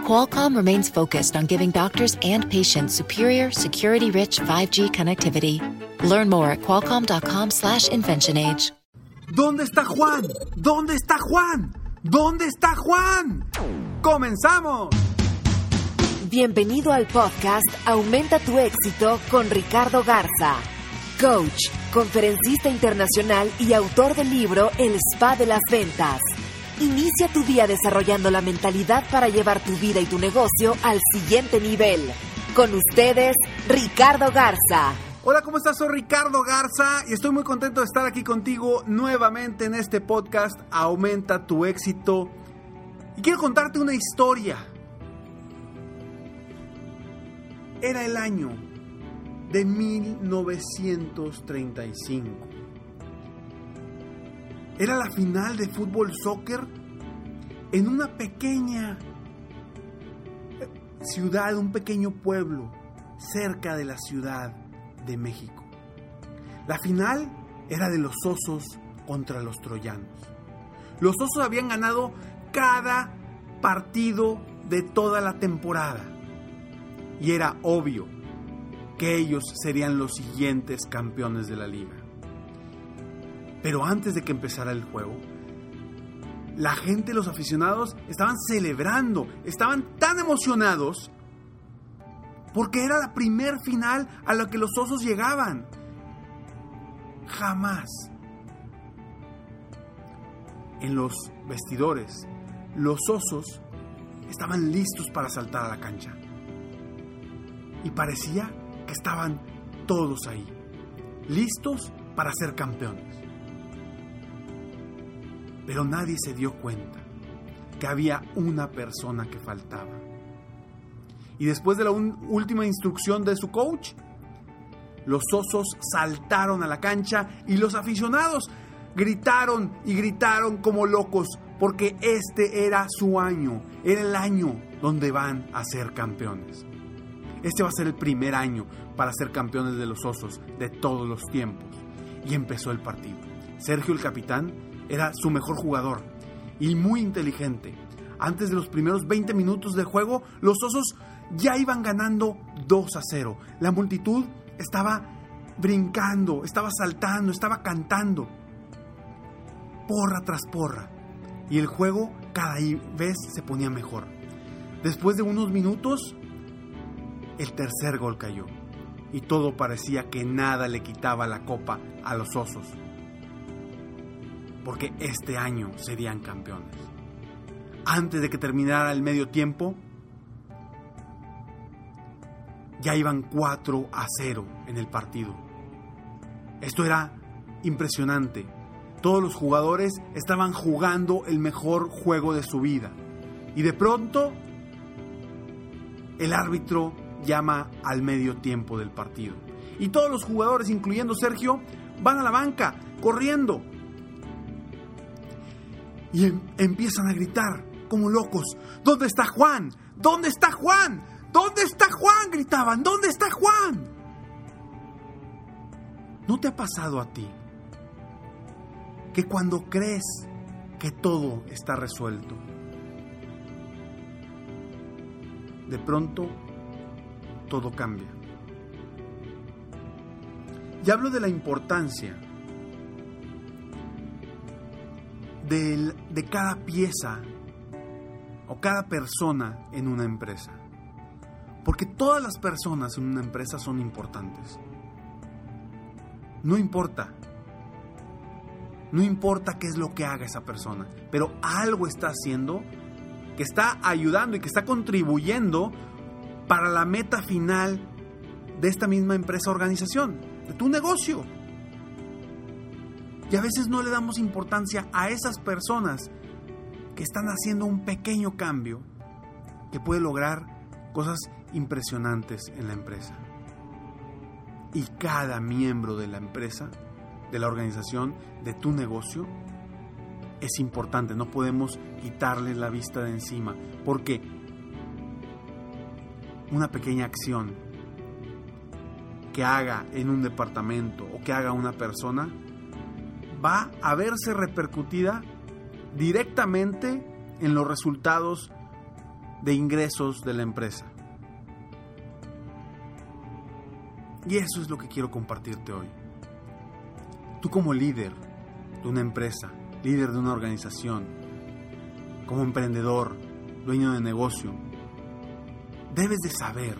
Qualcomm remains focused on giving doctors and patients superior, security-rich 5G connectivity. Learn more at qualcomm.com/inventionage. ¿Dónde está Juan? ¿Dónde está Juan? ¿Dónde está Juan? ¡Comenzamos! Bienvenido al podcast Aumenta tu éxito con Ricardo Garza, coach, conferencista internacional y autor del libro El Spa de las Ventas. Inicia tu día desarrollando la mentalidad para llevar tu vida y tu negocio al siguiente nivel. Con ustedes, Ricardo Garza. Hola, ¿cómo estás? Soy Ricardo Garza y estoy muy contento de estar aquí contigo nuevamente en este podcast Aumenta tu éxito. Y quiero contarte una historia. Era el año de 1935. Era la final de fútbol soccer en una pequeña ciudad, un pequeño pueblo cerca de la ciudad de México. La final era de los osos contra los troyanos. Los osos habían ganado cada partido de toda la temporada y era obvio que ellos serían los siguientes campeones de la liga. Pero antes de que empezara el juego, la gente, los aficionados, estaban celebrando, estaban tan emocionados porque era la primer final a la que los osos llegaban. Jamás en los vestidores los osos estaban listos para saltar a la cancha. Y parecía que estaban todos ahí, listos para ser campeones. Pero nadie se dio cuenta que había una persona que faltaba. Y después de la última instrucción de su coach, los osos saltaron a la cancha y los aficionados gritaron y gritaron como locos porque este era su año, era el año donde van a ser campeones. Este va a ser el primer año para ser campeones de los osos de todos los tiempos. Y empezó el partido. Sergio el capitán era su mejor jugador y muy inteligente. Antes de los primeros 20 minutos de juego, los osos ya iban ganando 2 a 0. La multitud estaba brincando, estaba saltando, estaba cantando. Porra tras porra. Y el juego cada vez se ponía mejor. Después de unos minutos, el tercer gol cayó. Y todo parecía que nada le quitaba la copa a los osos. Porque este año serían campeones. Antes de que terminara el medio tiempo, ya iban 4 a 0 en el partido. Esto era impresionante. Todos los jugadores estaban jugando el mejor juego de su vida. Y de pronto, el árbitro llama al medio tiempo del partido. Y todos los jugadores, incluyendo Sergio, van a la banca, corriendo. Y em empiezan a gritar como locos. ¿Dónde está Juan? ¿Dónde está Juan? ¿Dónde está Juan? gritaban. ¿Dónde está Juan? ¿No te ha pasado a ti que cuando crees que todo está resuelto, de pronto todo cambia? Y hablo de la importancia de, cada pieza o cada persona en una empresa. Porque todas las personas en una empresa son importantes. No importa. No importa qué es lo que haga esa persona, pero algo está haciendo que está ayudando y que está contribuyendo para la meta final de esta misma empresa organización, de tu negocio. Y a veces no le damos importancia a esas personas que están haciendo un pequeño cambio que puede lograr cosas impresionantes en la empresa. Y cada miembro de la empresa de la organización, de tu negocio, es importante, no podemos quitarle la vista de encima, porque una pequeña acción que haga en un departamento o que haga una persona va a verse repercutida directamente en los resultados de ingresos de la empresa. Y eso es lo que quiero compartirte hoy. Tú como líder de una empresa, líder de una organización, como emprendedor, dueño de negocio, debes de saber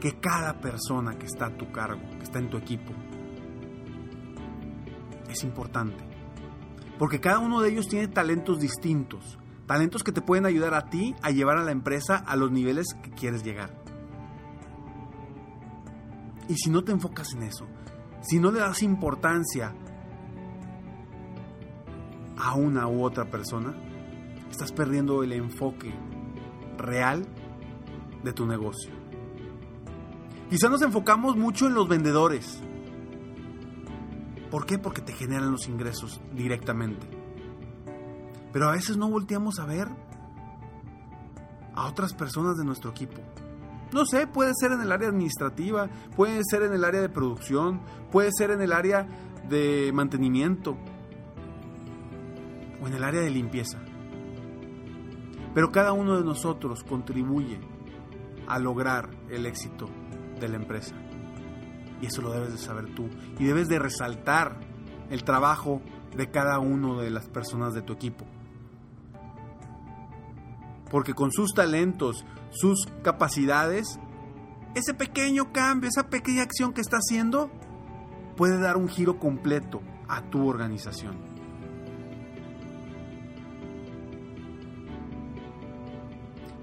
que cada persona que está a tu cargo, que está en tu equipo, es importante. Porque cada uno de ellos tiene talentos distintos, talentos que te pueden ayudar a ti a llevar a la empresa a los niveles que quieres llegar. Y si no te enfocas en eso, si no le das importancia a una u otra persona, estás perdiendo el enfoque real de tu negocio. Quizá nos enfocamos mucho en los vendedores. ¿Por qué? Porque te generan los ingresos directamente. Pero a veces no volteamos a ver a otras personas de nuestro equipo. No sé, puede ser en el área administrativa, puede ser en el área de producción, puede ser en el área de mantenimiento o en el área de limpieza. Pero cada uno de nosotros contribuye a lograr el éxito de la empresa. Y eso lo debes de saber tú. Y debes de resaltar el trabajo de cada uno de las personas de tu equipo. Porque con sus talentos, sus capacidades, ese pequeño cambio, esa pequeña acción que está haciendo, puede dar un giro completo a tu organización.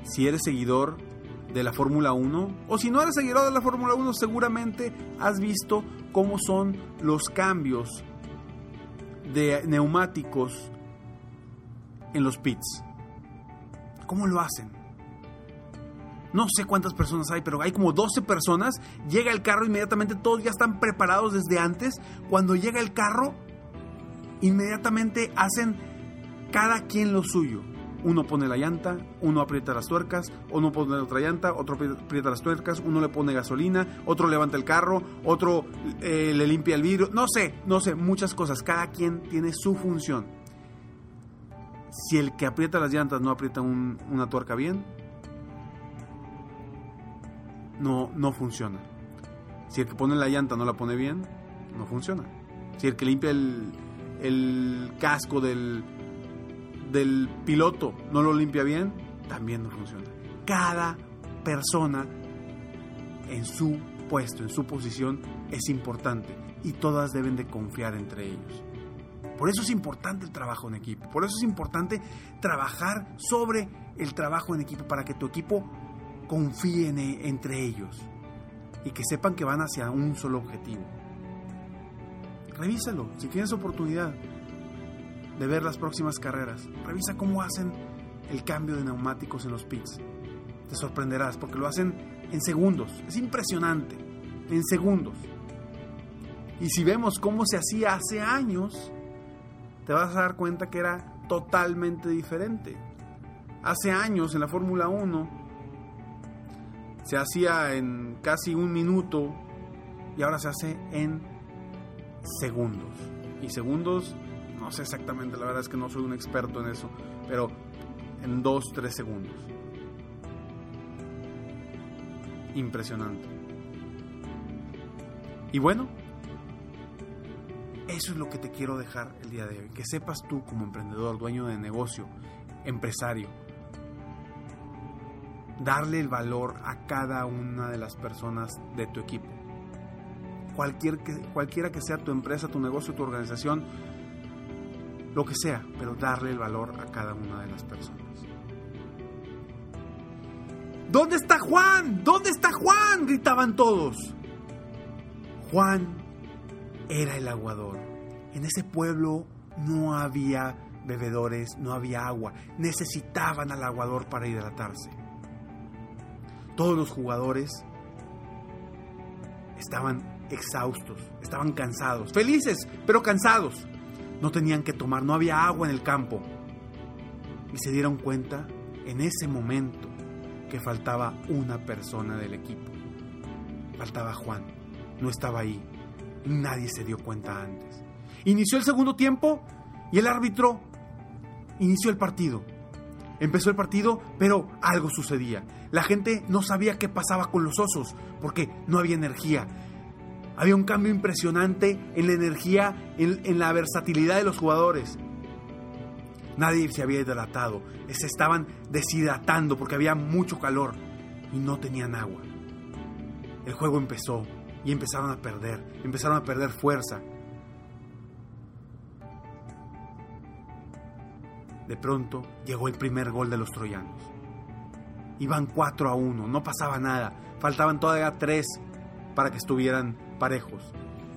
Si eres seguidor de la Fórmula 1, o si no eres seguidor de la Fórmula 1, seguramente has visto cómo son los cambios de neumáticos en los pits. ¿Cómo lo hacen? No sé cuántas personas hay, pero hay como 12 personas. Llega el carro, inmediatamente todos ya están preparados desde antes. Cuando llega el carro, inmediatamente hacen cada quien lo suyo. Uno pone la llanta, uno aprieta las tuercas, uno pone otra llanta, otro aprieta las tuercas, uno le pone gasolina, otro levanta el carro, otro eh, le limpia el vidrio. No sé, no sé, muchas cosas. Cada quien tiene su función. Si el que aprieta las llantas no aprieta una tuerca bien, no, no funciona. Si el que pone la llanta no la pone bien, no funciona. Si el que limpia el, el casco del, del piloto no lo limpia bien, también no funciona. Cada persona en su puesto, en su posición, es importante y todas deben de confiar entre ellos. Por eso es importante el trabajo en equipo, por eso es importante trabajar sobre el trabajo en equipo para que tu equipo confíe en, entre ellos y que sepan que van hacia un solo objetivo. Revísalo, si tienes oportunidad de ver las próximas carreras. Revisa cómo hacen el cambio de neumáticos en los pits. Te sorprenderás porque lo hacen en segundos. Es impresionante. En segundos. Y si vemos cómo se hacía hace años, te vas a dar cuenta que era totalmente diferente. Hace años en la Fórmula 1 se hacía en casi un minuto y ahora se hace en segundos. Y segundos no sé exactamente, la verdad es que no soy un experto en eso, pero en 2, 3 segundos. Impresionante. Y bueno, eso es lo que te quiero dejar el día de hoy. Que sepas tú como emprendedor, dueño de negocio, empresario, darle el valor a cada una de las personas de tu equipo. Cualquier que, cualquiera que sea tu empresa, tu negocio, tu organización, lo que sea, pero darle el valor a cada una de las personas. ¿Dónde está Juan? ¿Dónde está Juan? gritaban todos. Juan era el aguador. En ese pueblo no había bebedores, no había agua. Necesitaban al aguador para hidratarse. Todos los jugadores estaban exhaustos, estaban cansados, felices, pero cansados. No tenían que tomar, no había agua en el campo. Y se dieron cuenta en ese momento que faltaba una persona del equipo. Faltaba Juan. No estaba ahí. Nadie se dio cuenta antes. Inició el segundo tiempo y el árbitro inició el partido. Empezó el partido, pero algo sucedía. La gente no sabía qué pasaba con los osos porque no había energía. Había un cambio impresionante en la energía, en, la versatilidad de los jugadores. Nadie se había hidratado, se estaban deshidratando porque había mucho calor y no tenían agua. El juego empezó y empezaron a perder, empezaron a perder fuerza. De pronto llegó el primer gol de los troyanos. Iban 4 a 1, no pasaba nada, faltaban todavía 3 para que estuvieran parejos.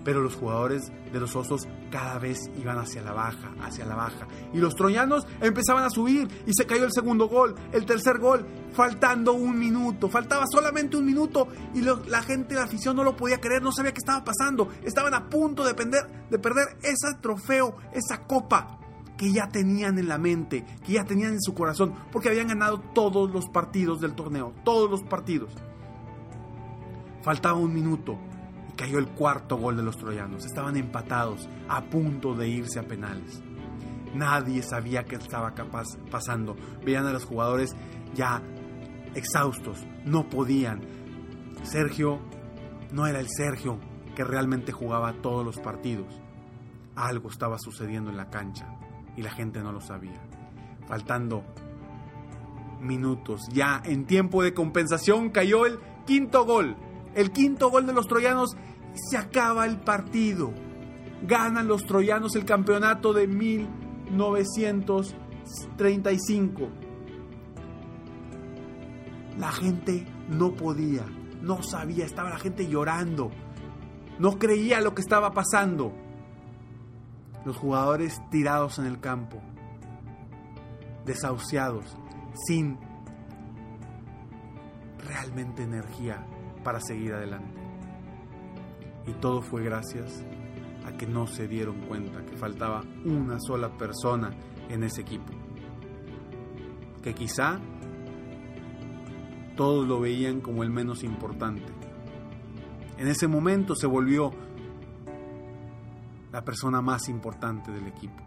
Pero los jugadores de los osos cada vez iban hacia la baja, hacia la baja. Y los troyanos empezaban a subir y se cayó el segundo gol, el tercer gol, faltando un minuto. Faltaba solamente un minuto y la gente, la afición no lo podía creer, no sabía qué estaba pasando. Estaban a punto de, de perder ese trofeo, esa copa que ya tenían en la mente, que ya tenían en su corazón, porque habían ganado todos los partidos del torneo, todos los partidos. Faltaba un minuto y cayó el cuarto gol de los troyanos. Estaban empatados, a punto de irse a penales. Nadie sabía qué estaba pasando. Veían a los jugadores ya exhaustos, no podían. Sergio no era el Sergio que realmente jugaba todos los partidos. Algo estaba sucediendo en la cancha y la gente no lo sabía. Faltando minutos, ya en tiempo de compensación cayó el quinto gol el quinto gol de los troyanos se acaba el partido. Ganan los troyanos el campeonato de 1935. La gente no podía, no sabía, estaba la gente llorando. No creía lo que estaba pasando. Los jugadores tirados en el campo, desahuciados, sin realmente energía para seguir adelante. Y todo fue gracias a que no se dieron cuenta que faltaba una sola persona en ese equipo. Que quizá todos lo veían como el menos importante. En ese momento se volvió la persona más importante del equipo.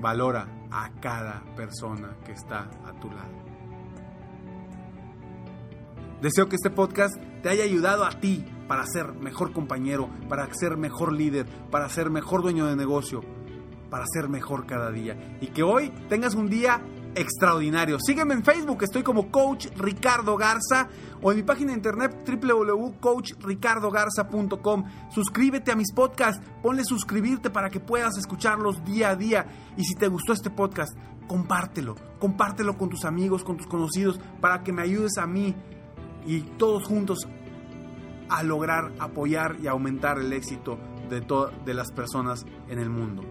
Valora a cada persona que está a tu lado. Deseo que este podcast te haya ayudado a ti para ser mejor compañero, para ser mejor líder, para ser mejor dueño de negocio, para ser mejor cada día. Y que hoy tengas un día extraordinario. Sígueme en Facebook, estoy como Coach Ricardo Garza o en mi página de internet www.coachricardogarza.com. Suscríbete a mis podcasts, ponle suscribirte para que puedas escucharlos día a día. Y si te gustó este podcast, compártelo, compártelo con tus amigos, con tus conocidos, para que me ayudes a mí y todos juntos a lograr apoyar y aumentar el éxito de, de las personas en el mundo.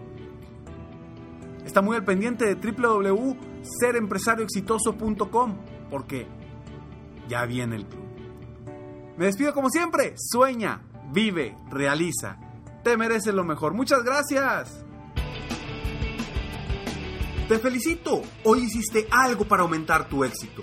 Está muy al pendiente de www.serempresarioexitoso.com porque ya viene el club. Me despido como siempre. Sueña, vive, realiza. Te mereces lo mejor. Muchas gracias. Te felicito. Hoy hiciste algo para aumentar tu éxito.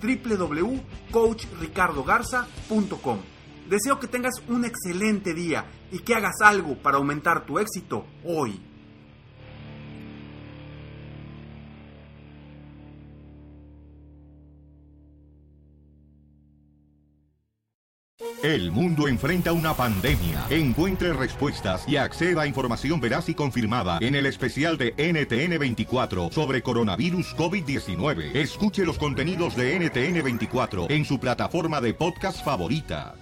www.coachricardogarza.com. Deseo que tengas un excelente día y que hagas algo para aumentar tu éxito hoy. El mundo enfrenta una pandemia. Encuentre respuestas y acceda a información veraz y confirmada en el especial de NTN24 sobre coronavirus COVID-19. Escuche los contenidos de NTN24 en su plataforma de podcast favorita.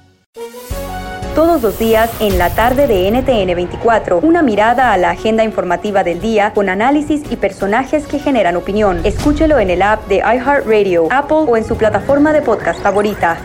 todos los días en la tarde de NTN 24. Una mirada a la agenda informativa del día con análisis y personajes que generan opinión. Escúchelo en el app de iHeartRadio, Apple o en su plataforma de podcast favorita.